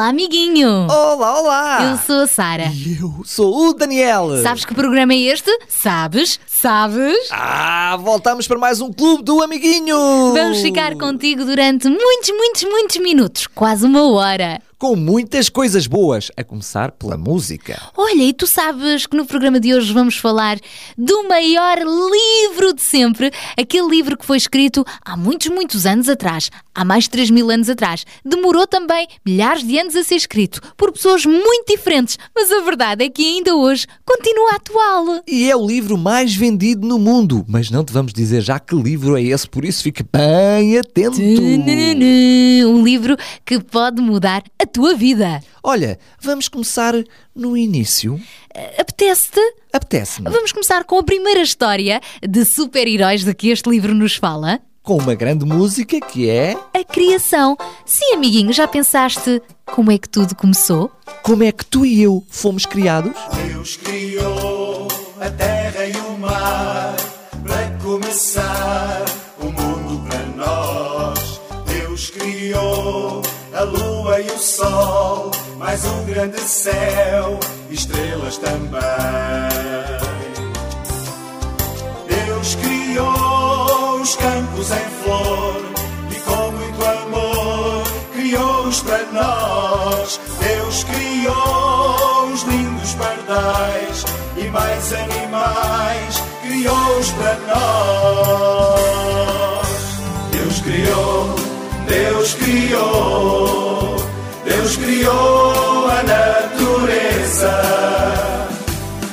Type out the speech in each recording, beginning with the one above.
Olá, amiguinho! Olá, olá! Eu sou a Sara. E eu sou o Daniel. Sabes que programa é este? Sabes? Sabes? Ah, voltamos para mais um Clube do Amiguinho! Vamos ficar contigo durante muitos, muitos, muitos minutos quase uma hora. Com muitas coisas boas, a começar pela música. Olha, e tu sabes que no programa de hoje vamos falar do maior livro de sempre, aquele livro que foi escrito há muitos, muitos anos atrás, há mais de 3 mil anos atrás. Demorou também milhares de anos a ser escrito por pessoas muito diferentes, mas a verdade é que ainda hoje continua atual. E é o livro mais vendido no mundo. Mas não te vamos dizer já que livro é esse, por isso fique bem atento. Um livro que pode mudar a tua vida. Olha, vamos começar no início. Apetece-te? Apetece-me. Vamos começar com a primeira história de super-heróis de que este livro nos fala. Com uma grande música que é A criação. Sim, amiguinho, já pensaste como é que tudo começou? Como é que tu e eu fomos criados? Deus criou a terra e o mar para começar o mundo para nós. Deus criou a lua e o sol, mais um grande céu, estrelas também. Deus criou os campos em flor e com muito amor criou-os para nós. Deus criou os lindos pardais e mais animais criou-os para nós. Deus criou, Deus criou, Deus criou a natureza.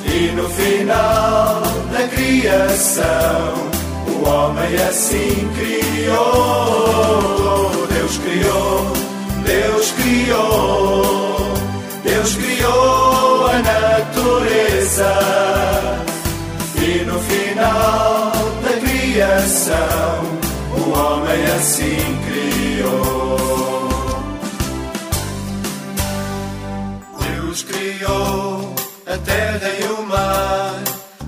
E no final da criação, o homem assim criou. Deus criou, Deus criou, Deus criou a natureza. E no final da criação, o homem assim criou. Criou a terra e o mar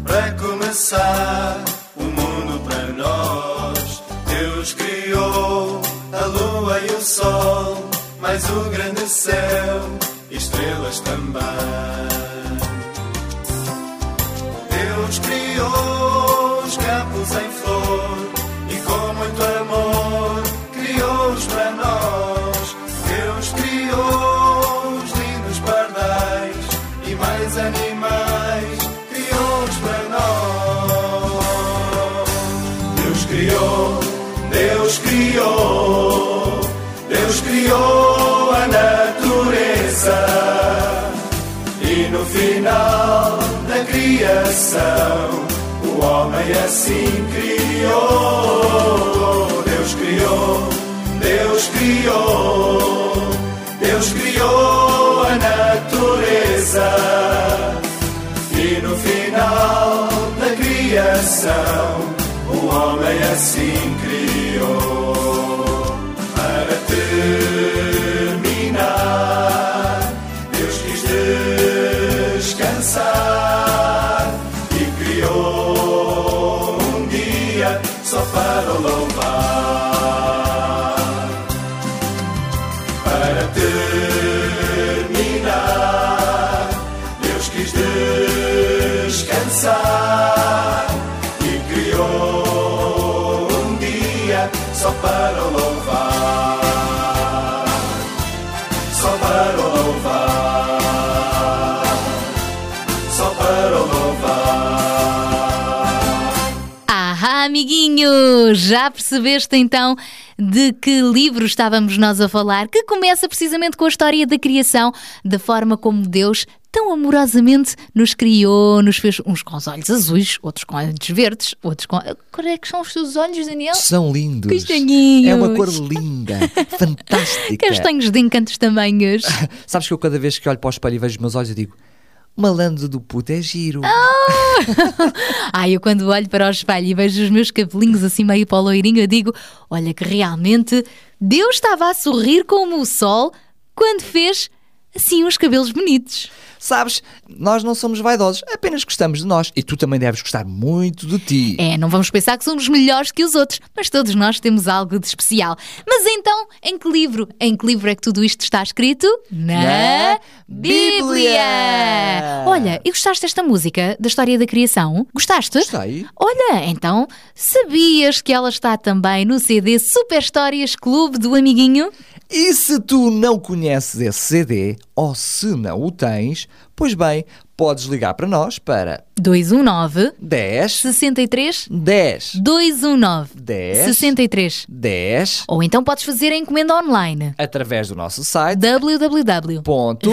para começar o mundo para nós. Deus criou a lua e o sol, mais o grande céu, estrelas também. Deus criou os campos em criação, o homem assim criou. Deus criou, Deus criou, Deus criou a natureza. E no final da criação, o homem assim criou. Para terminar, só para o louvar. Só para o louvar. Só para o louvar. Ah, amiguinho! Já percebeste então de que livro estávamos nós a falar? Que começa precisamente com a história da criação, da forma como Deus tão amorosamente nos criou, nos fez uns com os olhos azuis, outros com olhos verdes, outros com. Qual é que são os teus olhos, Daniel? São lindos. Castanhinhos. É uma cor linda, fantástica. Castanhos de encantos tamanhos. Sabes que eu cada vez que olho para o espelho e vejo os meus olhos eu digo malandro do puto é giro. Ai, eu quando olho para o espelho e vejo os meus cabelinhos assim meio para o loirinho, eu digo: olha que realmente Deus estava a sorrir como o sol quando fez assim uns cabelos bonitos. Sabes, nós não somos vaidosos, apenas gostamos de nós. E tu também deves gostar muito de ti. É, não vamos pensar que somos melhores que os outros, mas todos nós temos algo de especial. Mas então, em que livro? Em que livro é que tudo isto está escrito? Na Bíblia! Olha, e gostaste desta música, da história da criação? Gostaste? Gostei. Olha, então, sabias que ela está também no CD Super Histórias Clube do Amiguinho? E se tu não conheces esse CD, ou se não o tens, pois bem, podes ligar para nós para 219 10 63 10 219 10 63 10 Ou então podes fazer a encomenda online através do nosso site. Ponto.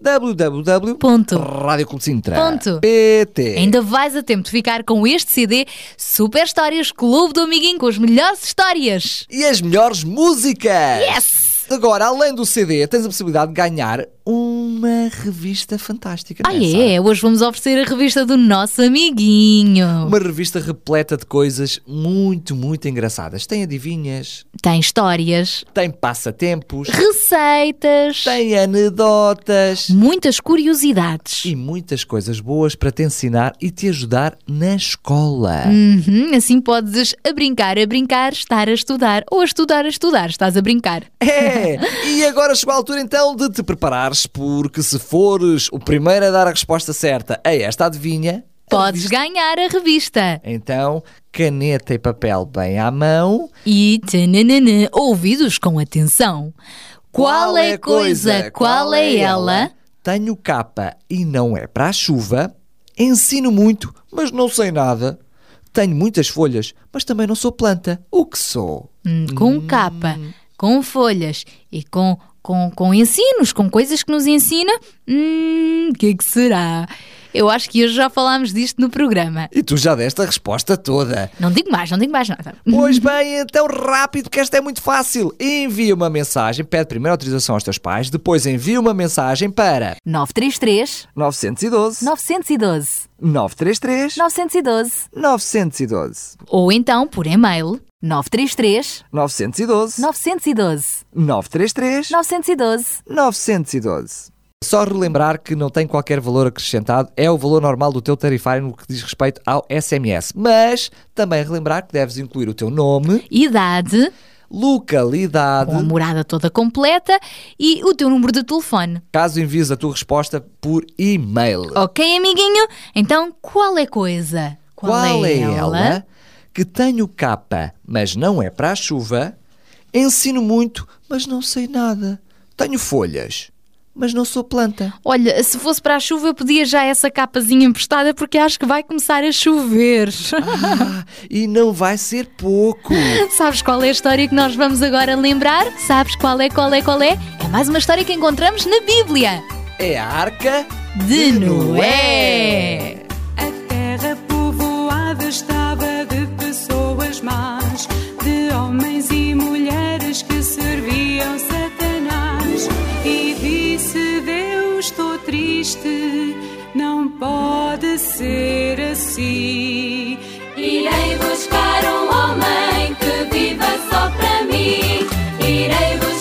www.radioclubesintra.pt Ainda vais a tempo de ficar com este CD Super Histórias Clube do Amiguinho com as melhores histórias. E as melhores músicas! Yes! Agora, além do CD, tens a possibilidade de ganhar uma revista fantástica. Ah, não Sara? é? Hoje vamos oferecer a revista do nosso amiguinho. Uma revista repleta de coisas muito, muito engraçadas. Tem adivinhas, Tem histórias, tem passatempos, receitas, tem anedotas muitas curiosidades. e muitas coisas boas para te ensinar e te ajudar na escola. Uhum, assim podes a brincar, a brincar, estar a estudar ou a estudar, a estudar. Estás a brincar. É! E agora chegou a altura então de te preparares, porque se fores o primeiro a dar a resposta certa a esta adivinha, Podes ganhar a revista. então caneta e papel bem à mão. E tananana, ouvidos com atenção. Qual é a coisa, qual é ela? Tenho capa e não é para a chuva. Ensino muito, mas não sei nada. Tenho muitas folhas, mas também não sou planta. O que sou? Hum, com capa, com folhas e com, com, com ensinos, com coisas que nos ensina. Hum, o que é que será? Eu acho que hoje já falámos disto no programa. E tu já deste a resposta toda. Não digo mais, não digo mais nada. Pois bem, então rápido, que esta é muito fácil. Envia uma mensagem, pede primeiro autorização aos teus pais, depois envia uma mensagem para 933 912 912 933 912 912 ou então por e-mail 933 912 912 933 912 912. Só relembrar que não tem qualquer valor acrescentado, é o valor normal do teu tarifário no que diz respeito ao SMS. Mas também relembrar que deves incluir o teu nome, idade, localidade, com a morada toda completa e o teu número de telefone. caso envies a tua resposta por e-mail. Ok, amiguinho? Então, qual é coisa? Qual é ela? Que tenho capa, mas não é para a chuva. Ensino muito, mas não sei nada. Tenho folhas, mas não sou planta. Olha, se fosse para a chuva, eu pedia já essa capazinha emprestada porque acho que vai começar a chover. Ah, e não vai ser pouco. Sabes qual é a história que nós vamos agora lembrar? Sabes qual é, qual é, qual é? É mais uma história que encontramos na Bíblia. É a arca De Noé. A terra povoada de pessoas de homens e mulheres que serviam Satanás. E disse Deus: Estou triste, não pode ser assim. Irei buscar um homem que viva só para mim. Irei buscar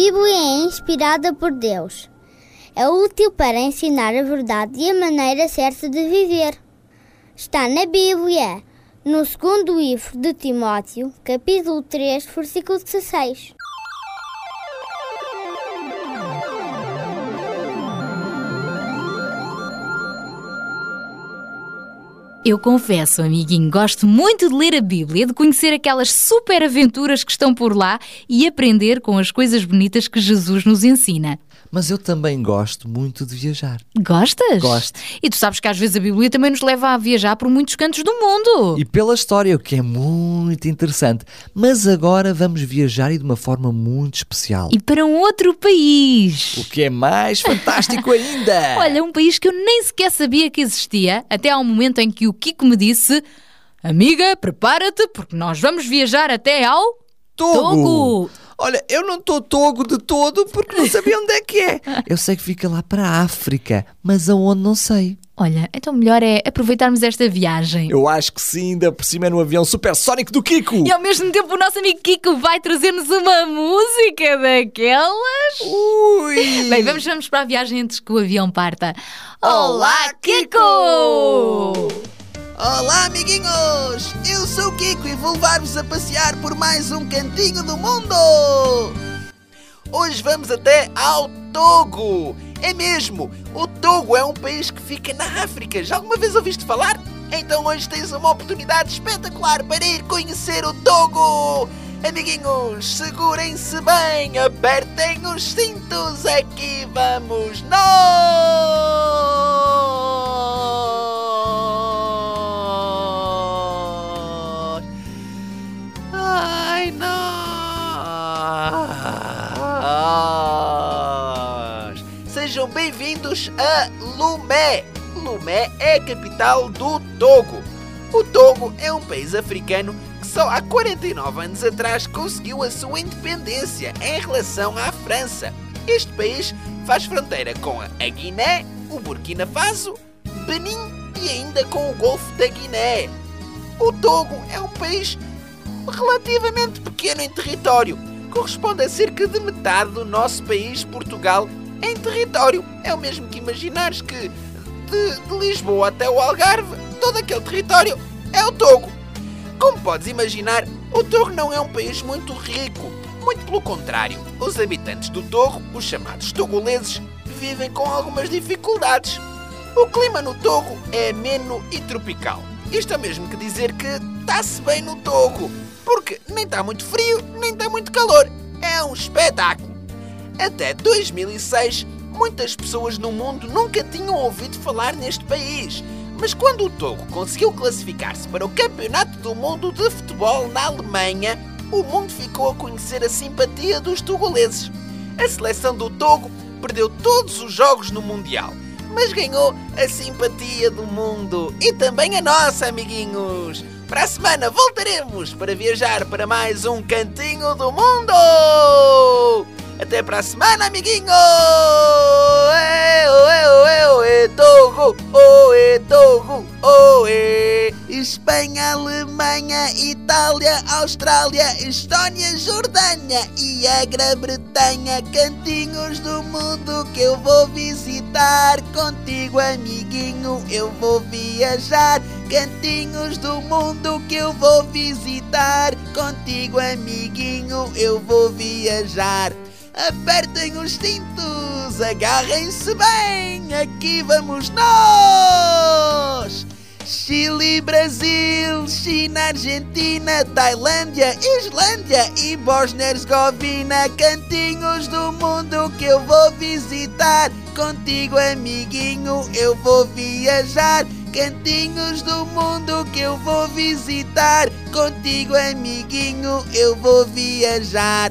Bíblia é inspirada por Deus. É útil para ensinar a verdade e a maneira certa de viver. Está na Bíblia, no segundo livro de Timóteo, capítulo 3, versículo 16. Eu confesso, amiguinho, gosto muito de ler a Bíblia, de conhecer aquelas super aventuras que estão por lá e aprender com as coisas bonitas que Jesus nos ensina. Mas eu também gosto muito de viajar. Gostas? Gosto. E tu sabes que às vezes a Bíblia também nos leva a viajar por muitos cantos do mundo. E pela história, o que é muito interessante. Mas agora vamos viajar e de uma forma muito especial. E para um outro país. O que é mais fantástico ainda! Olha, um país que eu nem sequer sabia que existia, até ao momento em que o Kiko me disse: Amiga, prepara-te, porque nós vamos viajar até ao Togo. Olha, eu não estou togo de todo porque não sabia onde é que é. Eu sei que fica lá para a África, mas aonde não sei. Olha, então melhor é aproveitarmos esta viagem. Eu acho que sim, ainda por cima é no avião supersónico do Kiko. E ao mesmo tempo o nosso amigo Kiko vai trazer-nos uma música daquelas. Ui! Bem, vamos, vamos para a viagem antes que o avião parta. Olá, Kiko! Olá, amiguinhos! Eu sou o Kiko e vou levar-vos a passear por mais um cantinho do mundo! Hoje vamos até ao Togo! É mesmo! O Togo é um país que fica na África. Já alguma vez ouviste falar? Então hoje tens uma oportunidade espetacular para ir conhecer o Togo! Amiguinhos, segurem-se bem, apertem os cintos, aqui vamos nós! Bem-vindos a Lumé! Lumé é a capital do Togo. O Togo é um país africano que só há 49 anos atrás conseguiu a sua independência em relação à França. Este país faz fronteira com a Guiné, o Burkina Faso, Benin e ainda com o Golfo da Guiné. O Togo é um país relativamente pequeno em território, corresponde a cerca de metade do nosso país, Portugal, em território. É o mesmo que imaginares que de, de Lisboa até o Algarve, todo aquele território é o Togo. Como podes imaginar, o Togo não é um país muito rico. Muito pelo contrário, os habitantes do Togo, os chamados togoleses, vivem com algumas dificuldades. O clima no Togo é ameno e tropical. Isto é mesmo que dizer que está-se bem no Togo, porque nem está muito frio, nem está muito calor. É um espetáculo. Até 2006, muitas pessoas no mundo nunca tinham ouvido falar neste país. Mas quando o Togo conseguiu classificar-se para o Campeonato do Mundo de Futebol na Alemanha, o mundo ficou a conhecer a simpatia dos togoleses. A seleção do Togo perdeu todos os jogos no Mundial, mas ganhou a simpatia do mundo e também a nossa, amiguinhos. Para a semana voltaremos para viajar para mais um cantinho do mundo. Até para a semana, amiguinho! Eu, eu, eu, Togo, oh, é Togo, oh, é. Espanha, Alemanha, Itália, Austrália, Estónia, Jordânia e a Grã-Bretanha, cantinhos do mundo que eu vou visitar. Contigo, amiguinho, eu vou viajar. Cantinhos do mundo que eu vou visitar. Contigo, amiguinho, eu vou viajar. Apertem os cintos, agarrem-se bem, aqui vamos nós! Chile, Brasil, China, Argentina, Tailândia, Islândia e Bósnia-Herzegovina, cantinhos do mundo que eu vou visitar. Contigo, amiguinho, eu vou viajar. Cantinhos do mundo que eu vou visitar. Contigo, amiguinho, eu vou viajar.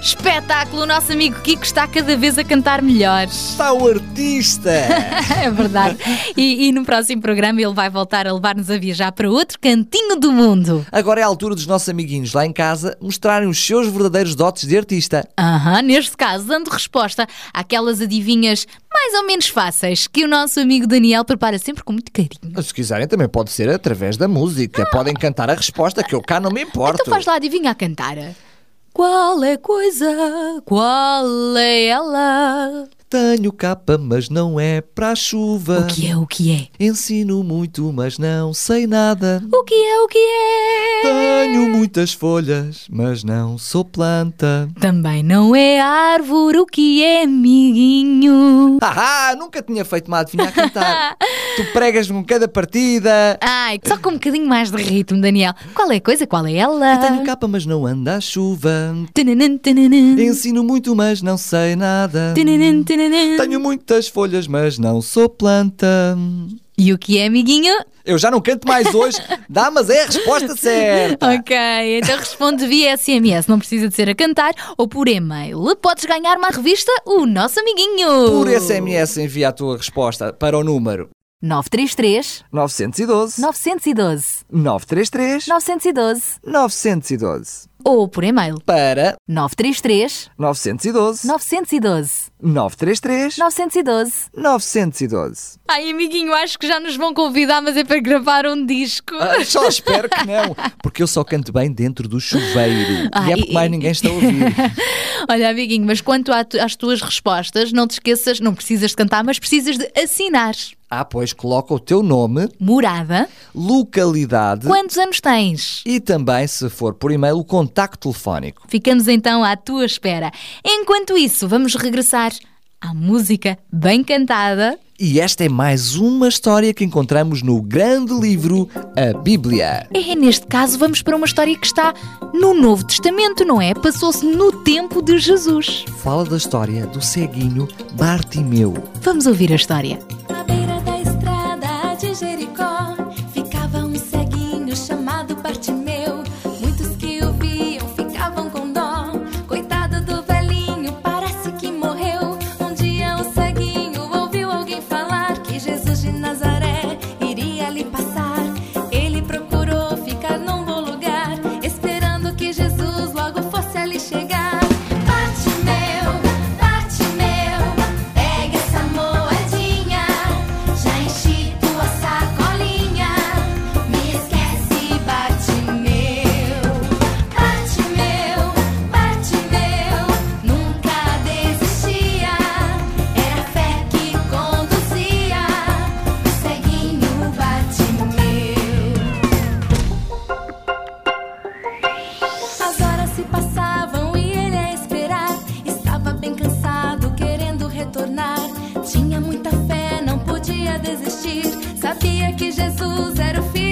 Espetáculo! O nosso amigo Kiko está cada vez a cantar melhor. Está o artista! é verdade. E, e, no próximo programa ele vai voltar a levar-nos a viajar para outro cantinho do mundo. Agora é a altura dos nossos amiguinhos lá em casa mostrarem os seus verdadeiros dotes de artista. Aham, neste caso, dando resposta àquelas adivinhas mais ou menos fáceis que o nosso amigo Daniel prepara sempre com muito carinho. Se quiserem, também pode ser através da música. Ah. Podem cantar a resposta, que eu cá não me importo. Então faz lá adivinha a cantar. Qual é coisa? Qual é ela? Tenho capa, mas não é para a chuva. O que é, o que é? Ensino muito, mas não sei nada. O que é, o que é? Tenho muitas folhas, mas não sou planta. Também não é árvore, o que é, amiguinho? Haha, nunca tinha feito uma adivinha a cantar. tu pregas com cada partida. Ai, só com um bocadinho mais de ritmo, Daniel. Qual é a coisa, qual é ela? Eu tenho capa, mas não anda a chuva. Tananã, tananã. Ensino muito, mas não sei nada. Tananã. Tenho muitas folhas, mas não sou planta. E o que é, amiguinho? Eu já não canto mais hoje. Dá, mas é a resposta certa. Ok, então responde via SMS. Não precisa de ser a cantar ou por e-mail. Podes ganhar uma revista, o nosso amiguinho. Por SMS envia a tua resposta para o número 933 912 912 933 912 912 ou por e-mail para 933 912 912 933 912 912 Ai, amiguinho, acho que já nos vão convidar, mas é para gravar um disco. Ah, só espero que não, porque eu só canto bem dentro do chuveiro. Ah, e é porque e- mais ninguém está a ouvir. Olha, amiguinho, mas quanto às tuas respostas, não te esqueças, não precisas de cantar, mas precisas de assinar. Ah, pois coloca o teu nome, Morada. localidade Quantos anos tens? e também, se for por e-mail, o contacto telefónico. Ficamos então à tua espera. Enquanto isso, vamos regressar à música bem cantada. E esta é mais uma história que encontramos no grande livro A Bíblia. É, neste caso, vamos para uma história que está no Novo Testamento, não é? Passou-se no tempo de Jesus. Fala da história do ceguinho Bartimeu. Vamos ouvir a história. Desistir. Sabia que Jesus era o Filho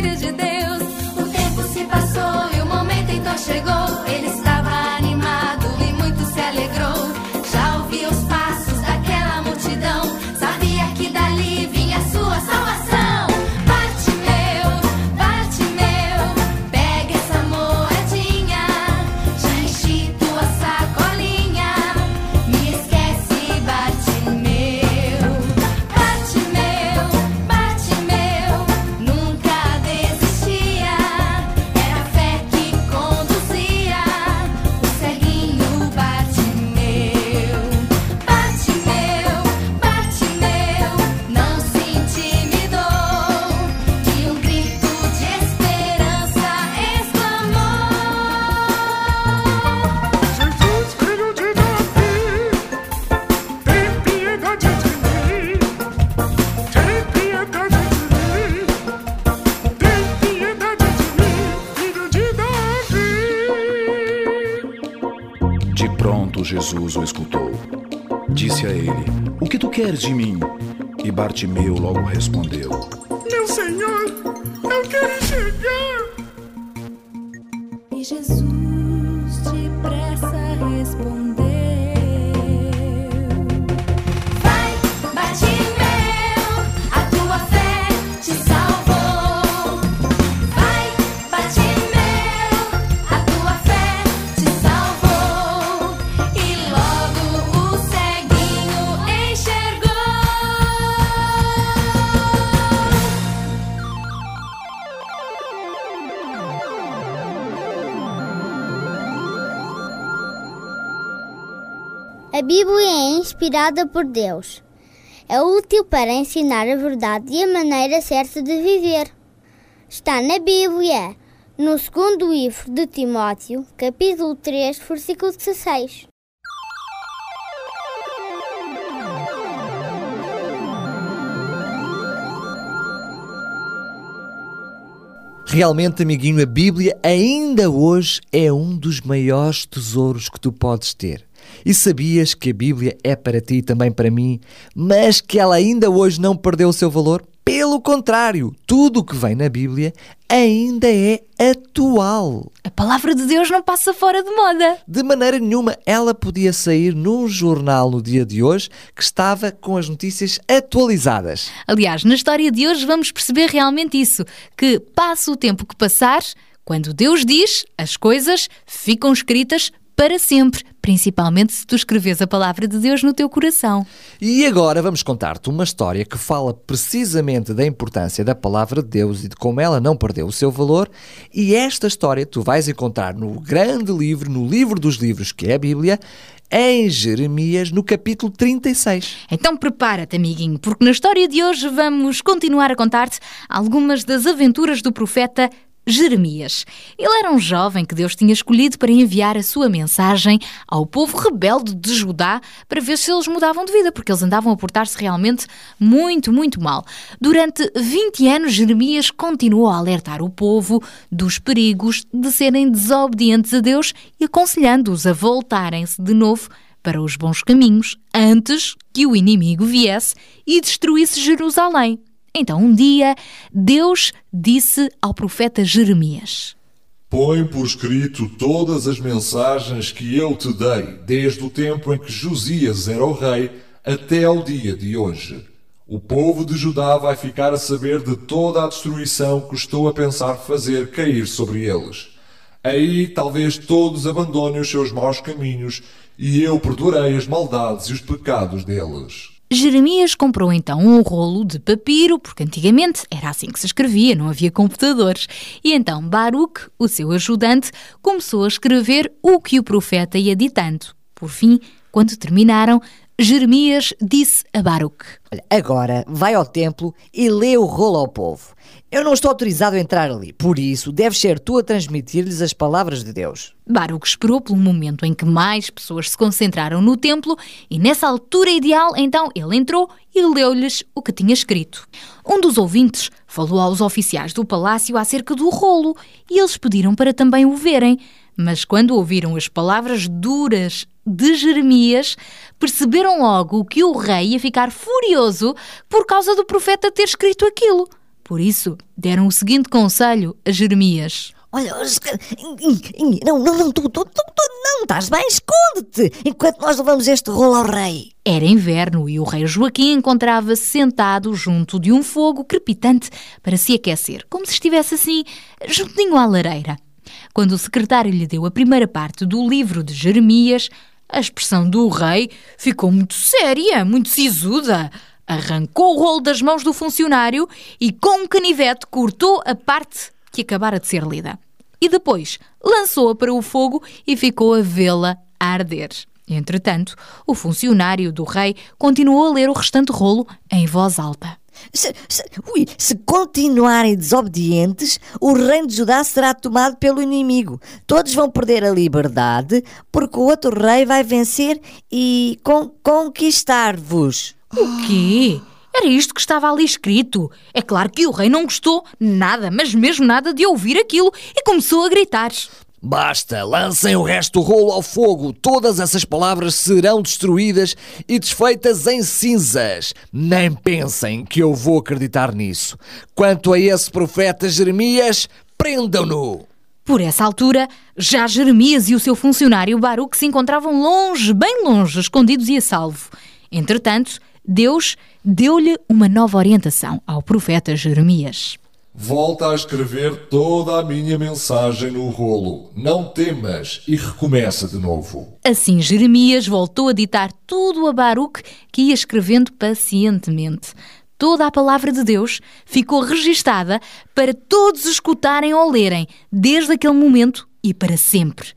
de mim? E Bartimeu logo respondeu: Bíblia é inspirada por Deus. É útil para ensinar a verdade e a maneira certa de viver. Está na Bíblia, no segundo livro de Timóteo, capítulo 3, versículo 16. Realmente, amiguinho, a Bíblia ainda hoje é um dos maiores tesouros que tu podes ter. E sabias que a Bíblia é para ti e também para mim, mas que ela ainda hoje não perdeu o seu valor? Pelo contrário, tudo o que vem na Bíblia ainda é atual. A palavra de Deus não passa fora de moda. De maneira nenhuma ela podia sair num jornal no dia de hoje que estava com as notícias atualizadas. Aliás, na história de hoje vamos perceber realmente isso: que passa o tempo que passar, quando Deus diz, as coisas ficam escritas para sempre, principalmente se tu escreves a palavra de Deus no teu coração. E agora vamos contar-te uma história que fala precisamente da importância da palavra de Deus e de como ela não perdeu o seu valor. E esta história tu vais encontrar no grande livro, no livro dos livros que é a Bíblia, em Jeremias, no capítulo 36. Então prepara-te, amiguinho, porque na história de hoje vamos continuar a contar-te algumas das aventuras do profeta Jeremias. Ele era um jovem que Deus tinha escolhido para enviar a sua mensagem ao povo rebelde de Judá para ver se eles mudavam de vida, porque eles andavam a portar-se realmente muito, muito mal. Durante 20 anos, Jeremias continuou a alertar o povo dos perigos de serem desobedientes a Deus e aconselhando-os a voltarem-se de novo para os bons caminhos antes que o inimigo viesse e destruísse Jerusalém. Então, um dia, Deus disse ao profeta Jeremias: Põe por escrito todas as mensagens que eu te dei, desde o tempo em que Josias era o rei até ao dia de hoje. O povo de Judá vai ficar a saber de toda a destruição que estou a pensar fazer cair sobre eles. Aí talvez todos abandonem os seus maus caminhos e eu perdoarei as maldades e os pecados deles. Jeremias comprou então um rolo de papiro, porque antigamente era assim que se escrevia, não havia computadores. E então Baruch, o seu ajudante, começou a escrever o que o profeta ia ditando. Por fim, quando terminaram, Jeremias disse a Baruch: Olha, agora vai ao templo e lê o rolo ao povo. Eu não estou autorizado a entrar ali, por isso deves ser tu a transmitir-lhes as palavras de Deus. Baruch esperou pelo momento em que mais pessoas se concentraram no templo e nessa altura ideal, então ele entrou e leu-lhes o que tinha escrito. Um dos ouvintes falou aos oficiais do palácio acerca do rolo e eles pediram para também o verem. Mas quando ouviram as palavras duras de Jeremias, perceberam logo que o rei ia ficar furioso por causa do profeta ter escrito aquilo. Por isso, deram o seguinte conselho a Jeremias. Olha, Oscar, não, não, não, tu, tu, tu, tu não, estás bem, esconde-te, enquanto nós levamos este rolo ao rei. Era inverno e o rei Joaquim encontrava-se sentado junto de um fogo crepitante para se aquecer, como se estivesse assim, juntinho à lareira. Quando o secretário lhe deu a primeira parte do livro de Jeremias, a expressão do rei ficou muito séria, muito sisuda. Arrancou o rolo das mãos do funcionário e, com um canivete, cortou a parte que acabara de ser lida. E depois lançou-a para o fogo e ficou a vê-la arder. Entretanto, o funcionário do rei continuou a ler o restante rolo em voz alta. Se, se, ui, se continuarem desobedientes, o reino de Judá será tomado pelo inimigo. Todos vão perder a liberdade, porque o outro rei vai vencer e con conquistar-vos. O quê? Era isto que estava ali escrito. É claro que o rei não gostou nada, mas mesmo nada de ouvir aquilo e começou a gritar. Basta, lancem o resto do rolo ao fogo. Todas essas palavras serão destruídas e desfeitas em cinzas. Nem pensem que eu vou acreditar nisso. Quanto a esse profeta Jeremias, prendam-no. Por essa altura, já Jeremias e o seu funcionário Baruque se encontravam longe, bem longe, escondidos e a salvo. Entretanto, Deus deu-lhe uma nova orientação ao profeta Jeremias. Volta a escrever toda a minha mensagem no rolo. Não temas e recomeça de novo. Assim, Jeremias voltou a ditar tudo a Baruque, que ia escrevendo pacientemente. Toda a palavra de Deus ficou registada para todos escutarem ou lerem, desde aquele momento e para sempre.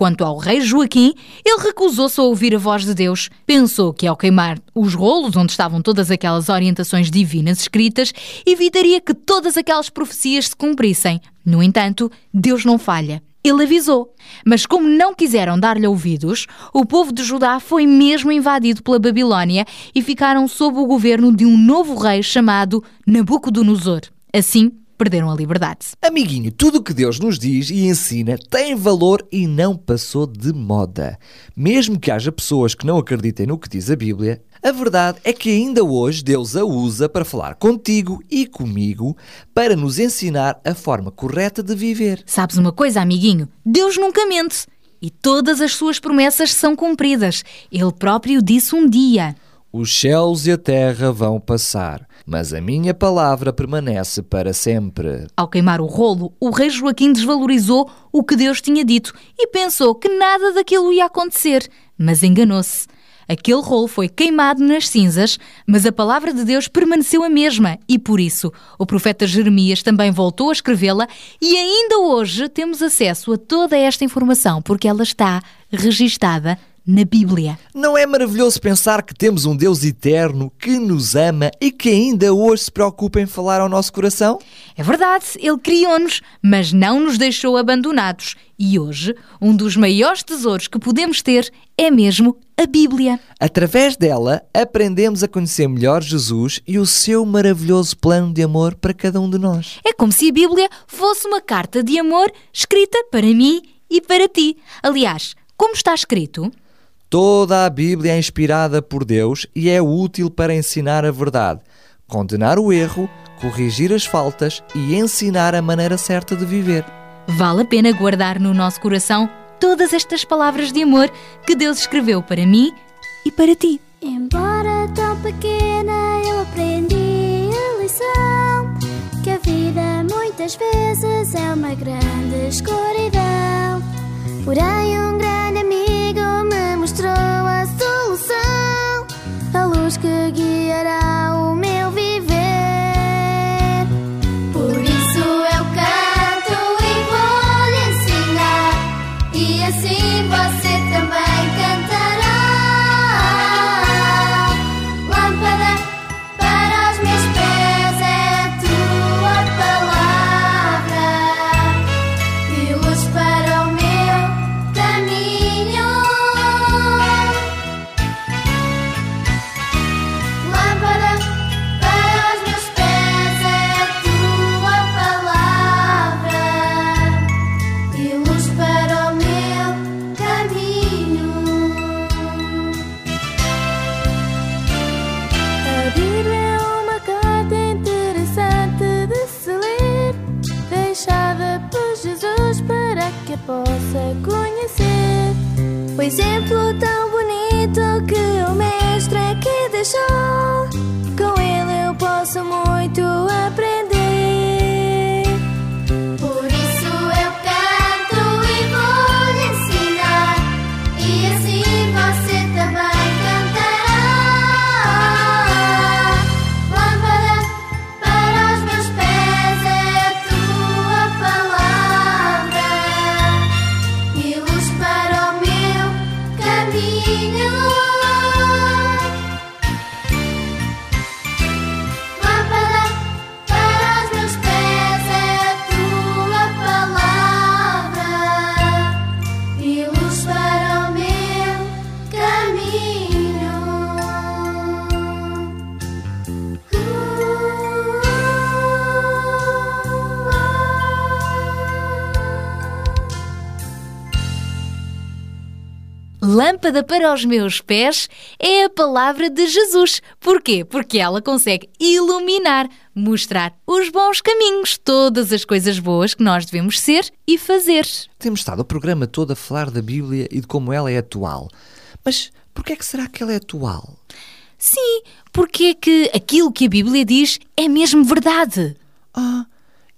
Quanto ao rei Joaquim, ele recusou-se a ouvir a voz de Deus. Pensou que ao queimar os rolos onde estavam todas aquelas orientações divinas escritas, evitaria que todas aquelas profecias se cumprissem. No entanto, Deus não falha. Ele avisou. Mas como não quiseram dar-lhe ouvidos, o povo de Judá foi mesmo invadido pela Babilónia e ficaram sob o governo de um novo rei chamado Nabucodonosor. Assim, perderam a liberdade. Amiguinho, tudo o que Deus nos diz e ensina tem valor e não passou de moda. Mesmo que haja pessoas que não acreditem no que diz a Bíblia, a verdade é que ainda hoje Deus a usa para falar contigo e comigo para nos ensinar a forma correta de viver. Sabes uma coisa, amiguinho? Deus nunca mente. E todas as suas promessas são cumpridas. Ele próprio disse um dia. Os céus e a terra vão passar, mas a minha palavra permanece para sempre. Ao queimar o rolo, o rei Joaquim desvalorizou o que Deus tinha dito e pensou que nada daquilo ia acontecer, mas enganou-se. Aquele rolo foi queimado nas cinzas, mas a palavra de Deus permaneceu a mesma e por isso o profeta Jeremias também voltou a escrevê-la e ainda hoje temos acesso a toda esta informação porque ela está registada na Bíblia. Não é maravilhoso pensar que temos um Deus eterno que nos ama e que ainda hoje se preocupa em falar ao nosso coração? É verdade, Ele criou-nos, mas não nos deixou abandonados. E hoje, um dos maiores tesouros que podemos ter é mesmo a Bíblia. Através dela, aprendemos a conhecer melhor Jesus e o seu maravilhoso plano de amor para cada um de nós. É como se a Bíblia fosse uma carta de amor escrita para mim e para ti. Aliás, como está escrito? Toda a Bíblia é inspirada por Deus e é útil para ensinar a verdade, condenar o erro, corrigir as faltas e ensinar a maneira certa de viver. Vale a pena guardar no nosso coração todas estas palavras de amor que Deus escreveu para mim e para ti. Embora tão pequena, eu aprendi a lição que a vida muitas vezes é uma grande escuridão. Porém, um grande amigo que guiará Lâmpada para os meus pés é a palavra de Jesus. Porquê? Porque ela consegue iluminar, mostrar os bons caminhos, todas as coisas boas que nós devemos ser e fazer. Temos estado o programa todo a falar da Bíblia e de como ela é atual. Mas porquê é que será que ela é atual? Sim, porque é que aquilo que a Bíblia diz é mesmo verdade. Ah,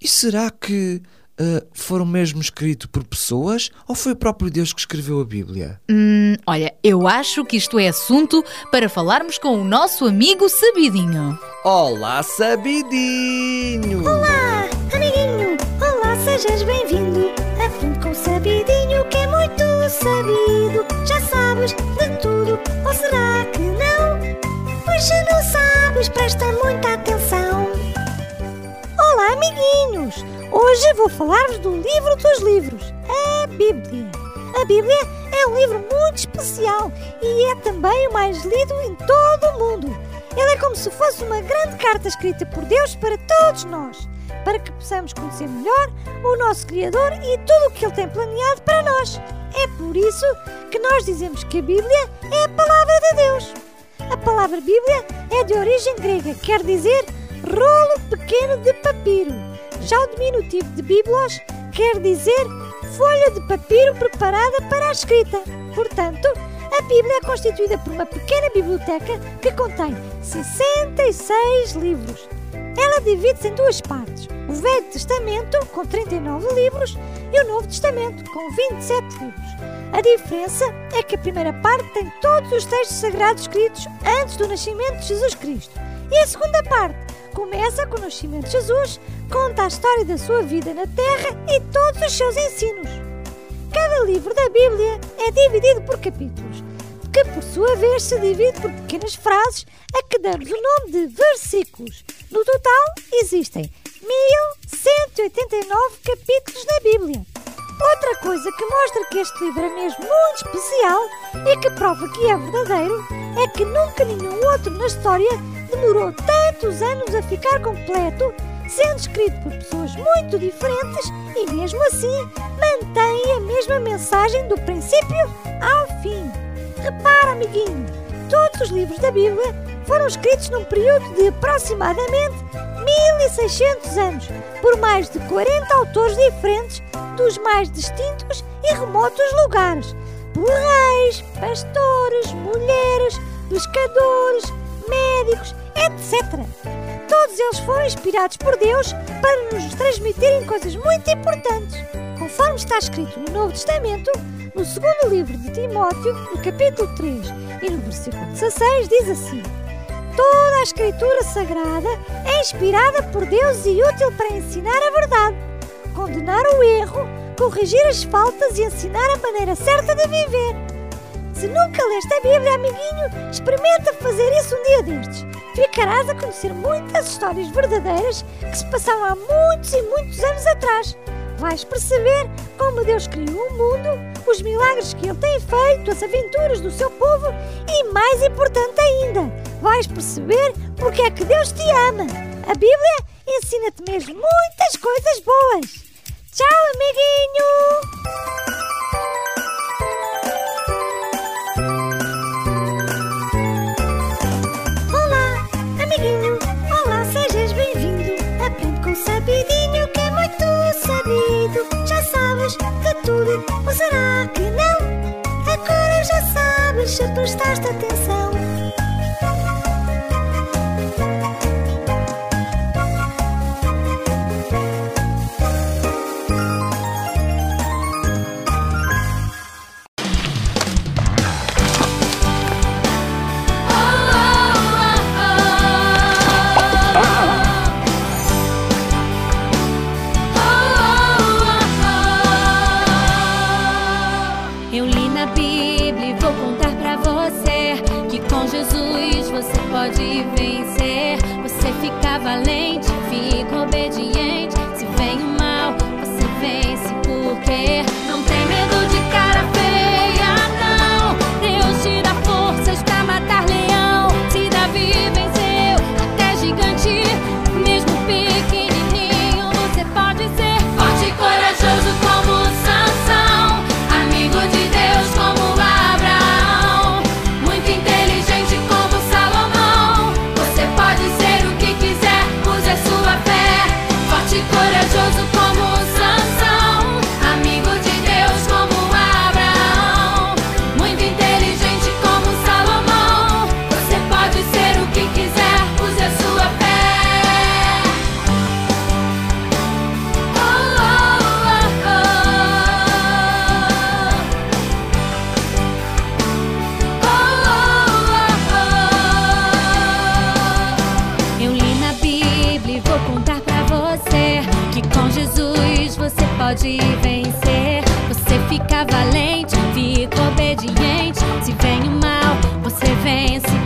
e será que ah, foram mesmo escritos por pessoas ou foi o próprio Deus que escreveu a Bíblia? Hum, olha, eu acho que isto é assunto para falarmos com o nosso amigo Sabidinho. Olá, Sabidinho! Olá, amiguinho! Olá, sejas bem-vindo! Aprende com o Sabidinho que é muito sabido. Já sabes de tudo, ou será que não? Pois se não sabes, presta muita atenção. Olá, amiguinhos! Hoje vou falar-vos do livro dos livros, a Bíblia. A Bíblia é um livro muito especial e é também o mais lido em todo o mundo. Ele é como se fosse uma grande carta escrita por Deus para todos nós, para que possamos conhecer melhor o nosso Criador e tudo o que Ele tem planeado para nós. É por isso que nós dizemos que a Bíblia é a palavra de Deus. A palavra Bíblia é de origem grega, quer dizer rolo pequeno de papiro. Já o diminutivo de Biblos quer dizer folha de papiro preparada para a escrita. Portanto, a Bíblia é constituída por uma pequena biblioteca que contém 66 livros. Ela divide-se em duas partes: o Velho Testamento, com 39 livros, e o Novo Testamento, com 27 livros. A diferença é que a primeira parte tem todos os textos sagrados escritos antes do nascimento de Jesus Cristo. E a segunda parte começa com o nascimento de Jesus, conta a história da sua vida na Terra e todos os seus ensinos. Cada livro da Bíblia é dividido por capítulos, que por sua vez se divide por pequenas frases a que damos o nome de versículos. No total, existem 1189 capítulos na Bíblia. Outra coisa que mostra que este livro é mesmo muito especial e que prova que é verdadeiro é que nunca nenhum outro na história demorou tantos anos a ficar completo, sendo escrito por pessoas muito diferentes e mesmo assim mantém a mesma mensagem do princípio ao fim. Repara, amiguinho, todos os livros da Bíblia foram escritos num período de aproximadamente 1600 anos por mais de 40 autores diferentes dos mais distintos e remotos lugares, por reis, pastores, mulheres, pescadores, médicos, etc. Todos eles foram inspirados por Deus para nos transmitirem coisas muito importantes. Conforme está escrito no Novo Testamento, no segundo livro de Timóteo, no capítulo 3 e no versículo 16, diz assim: Toda a Escritura Sagrada é inspirada por Deus e útil para ensinar a verdade, condenar o erro, corrigir as faltas e ensinar a maneira certa de viver. Se nunca leste a Bíblia, amiguinho, experimenta fazer isso um dia destes. Ficarás a conhecer muitas histórias verdadeiras que se passaram há muitos e muitos anos atrás. Vais perceber como Deus criou o mundo, os milagres que Ele tem feito, as aventuras do seu povo e, mais importante ainda, vais perceber porque é que Deus te ama. A Bíblia ensina-te mesmo muitas coisas boas. Tchau, amiguinho! que tudo, ou será que não? Agora já sabes, se prestaste atenção. vence.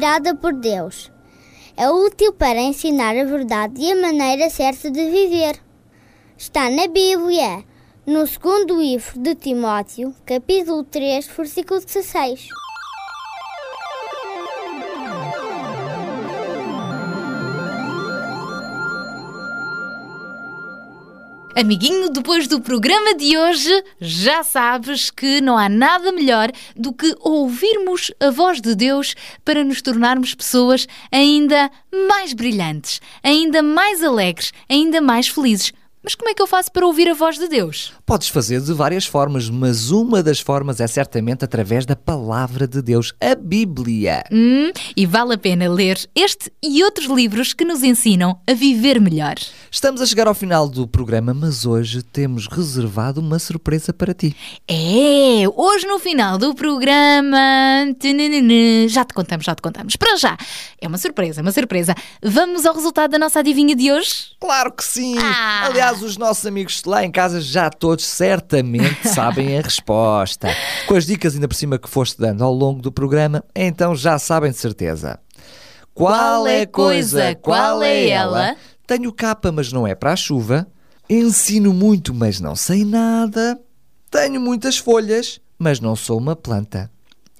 inspirada por Deus. É útil para ensinar a verdade e a maneira certa de viver. Está na Bíblia, no segundo livro de Timóteo, capítulo 3, versículo 16. Amiguinho, depois do programa de hoje, já sabes que não há nada melhor do que ouvirmos a voz de Deus para nos tornarmos pessoas ainda mais brilhantes, ainda mais alegres, ainda mais felizes. Mas como é que eu faço para ouvir a voz de Deus? Podes fazer de várias formas, mas uma das formas é certamente através da palavra de Deus, a Bíblia. Hum, e vale a pena ler este e outros livros que nos ensinam a viver melhor. Estamos a chegar ao final do programa, mas hoje temos reservado uma surpresa para ti. É, hoje no final do programa. Já te contamos, já te contamos. Para já, é uma surpresa, uma surpresa. Vamos ao resultado da nossa adivinha de hoje? Claro que sim! Aliás, os nossos amigos lá em casa já todos certamente sabem a resposta. Com as dicas ainda por cima que foste dando ao longo do programa, então já sabem de certeza. Qual é a coisa? Qual é ela? Tenho capa, mas não é para a chuva. Ensino muito, mas não sei nada. Tenho muitas folhas, mas não sou uma planta.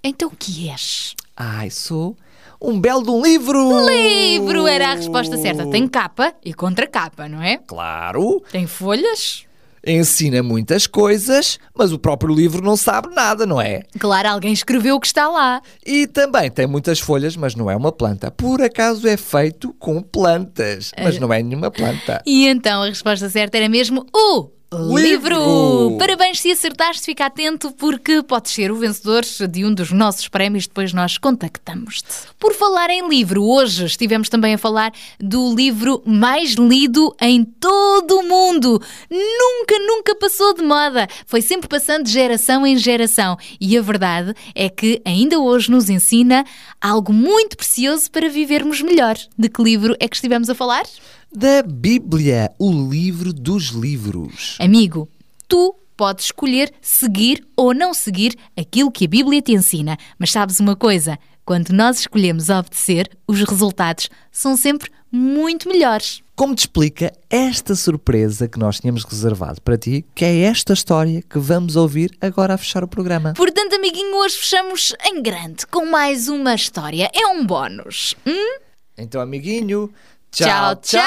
Então o que és? Ai, sou um belo de um livro! Livro era a resposta certa. Tem capa e contracapa, não é? Claro! Tem folhas? Ensina muitas coisas, mas o próprio livro não sabe nada, não é? Claro, alguém escreveu o que está lá. E também tem muitas folhas, mas não é uma planta. Por acaso é feito com plantas, mas não é nenhuma planta. E então a resposta certa era mesmo o livro! Livro! Parabéns se acertaste, fica atento porque podes ser o vencedor de um dos nossos prémios, depois nós contactamos-te. Por falar em livro, hoje estivemos também a falar do livro mais lido em todo o mundo. Nunca, nunca passou de moda. Foi sempre passando de geração em geração. E a verdade é que ainda hoje nos ensina algo muito precioso para vivermos melhor. De que livro é que estivemos a falar? Da Bíblia, o livro dos livros. Amigo, tu podes escolher seguir ou não seguir aquilo que a Bíblia te ensina. Mas sabes uma coisa? Quando nós escolhemos obedecer, os resultados são sempre muito melhores. Como te explica esta surpresa que nós tínhamos reservado para ti, que é esta história que vamos ouvir agora a fechar o programa. Portanto, amiguinho, hoje fechamos em grande com mais uma história. É um bónus. Hum? Então, amiguinho, Tchau, tchau!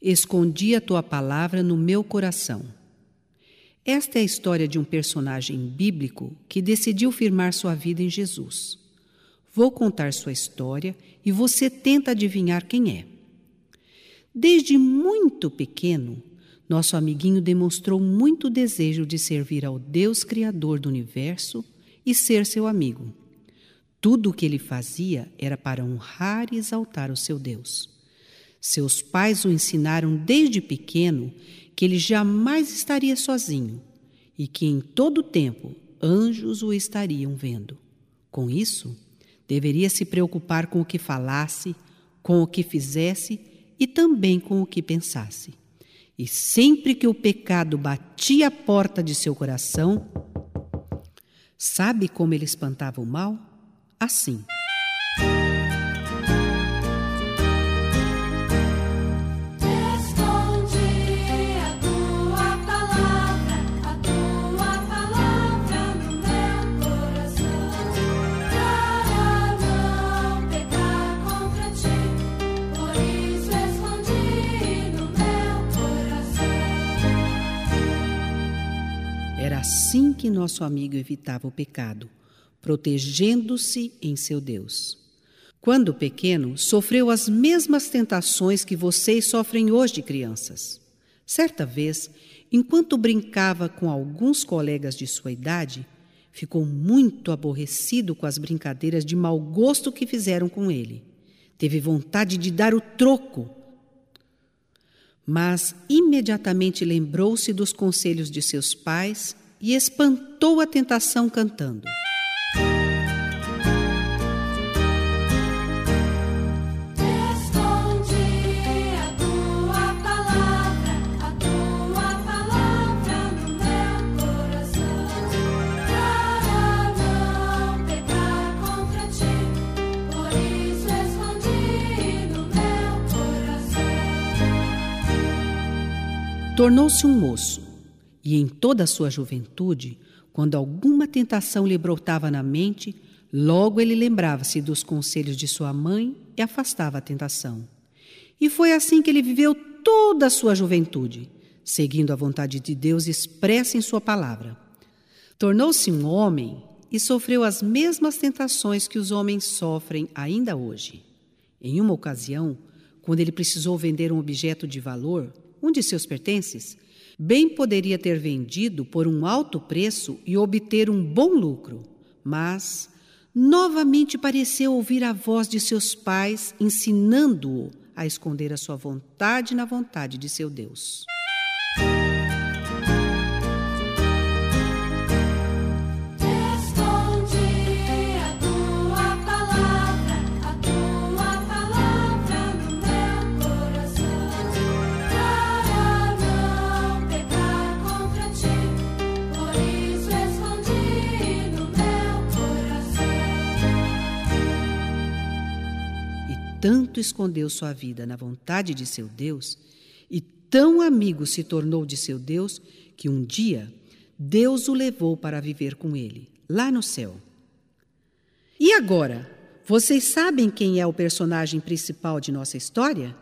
Escondi a tua palavra no meu coração. Esta é a história de um personagem bíblico que decidiu firmar sua vida em Jesus. Vou contar sua história e você tenta adivinhar quem é. Desde muito pequeno, nosso amiguinho demonstrou muito desejo de servir ao Deus Criador do universo e ser seu amigo. Tudo o que ele fazia era para honrar e exaltar o seu Deus. Seus pais o ensinaram desde pequeno que ele jamais estaria sozinho e que em todo tempo anjos o estariam vendo. Com isso, deveria se preocupar com o que falasse, com o que fizesse e também com o que pensasse. E sempre que o pecado batia a porta de seu coração, sabe como ele espantava o mal? Assim. Escondi a tua palavra, a tua palavra no meu coração, para não pecar contra ti. Por isso escondi no meu coração. Era assim que nosso amigo evitava o pecado, protegendo-se em seu Deus. Quando pequeno, sofreu as mesmas tentações que vocês sofrem hoje, crianças. Certa vez, enquanto brincava com alguns colegas de sua idade, ficou muito aborrecido com as brincadeiras de mau gosto que fizeram com ele. Teve vontade de dar o troco. Mas imediatamente lembrou-se dos conselhos de seus pais e espantou a tentação cantando. Tornou-se um moço e, em toda a sua juventude, quando alguma tentação lhe brotava na mente, logo ele lembrava-se dos conselhos de sua mãe e afastava a tentação. E foi assim que ele viveu toda a sua juventude, seguindo a vontade de Deus expressa em Sua palavra. Tornou-se um homem e sofreu as mesmas tentações que os homens sofrem ainda hoje. Em uma ocasião, quando ele precisou vender um objeto de valor, um de seus pertences, bem poderia ter vendido por um alto preço e obter um bom lucro, mas novamente pareceu ouvir a voz de seus pais ensinando-o a esconder a sua vontade na vontade de seu Deus. Tanto escondeu sua vida na vontade de seu Deus, e tão amigo se tornou de seu Deus, que um dia Deus o levou para viver com ele, lá no céu. E agora, vocês sabem quem é o personagem principal de nossa história?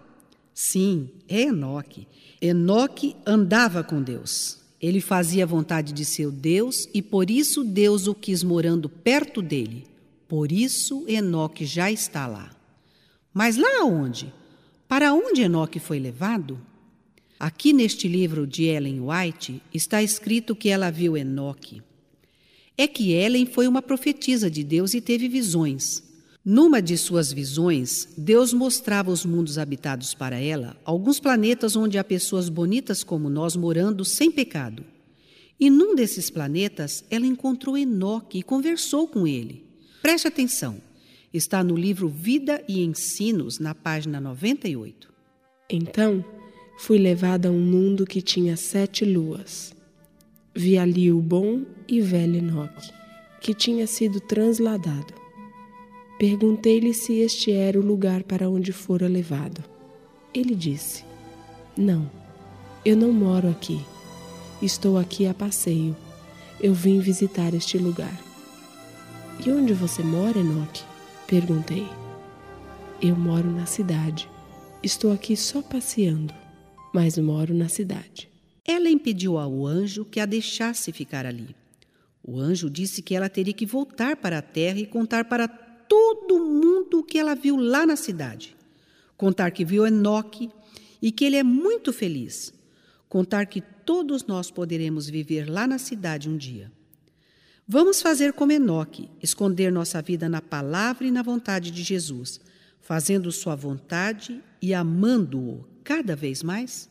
Sim, é Enoque. Enoque andava com Deus. Ele fazia a vontade de seu Deus e por isso Deus o quis morando perto dele. Por isso Enoque já está lá. Mas lá onde? Para onde Enoque foi levado? Aqui neste livro de Ellen White está escrito que ela viu Enoque. É que Ellen foi uma profetisa de Deus e teve visões. Numa de suas visões, Deus mostrava os mundos habitados para ela, alguns planetas onde há pessoas bonitas como nós morando sem pecado. E num desses planetas, ela encontrou Enoque e conversou com ele. Preste atenção. Está no livro Vida e Ensinos, na página 98. Então fui levada a um mundo que tinha sete luas. Vi ali o bom e velho Enoque, que tinha sido transladado. Perguntei-lhe se este era o lugar para onde fora levado. Ele disse: Não, eu não moro aqui. Estou aqui a passeio. Eu vim visitar este lugar. E onde você mora, Enoque? Perguntei. Eu moro na cidade. Estou aqui só passeando, mas moro na cidade. Ela impediu ao anjo que a deixasse ficar ali. O anjo disse que ela teria que voltar para a terra e contar para todo mundo o que ela viu lá na cidade. Contar que viu Enoque e que ele é muito feliz. Contar que todos nós poderemos viver lá na cidade um dia. Vamos fazer como Enoque, esconder nossa vida na palavra e na vontade de Jesus, fazendo sua vontade e amando-o cada vez mais?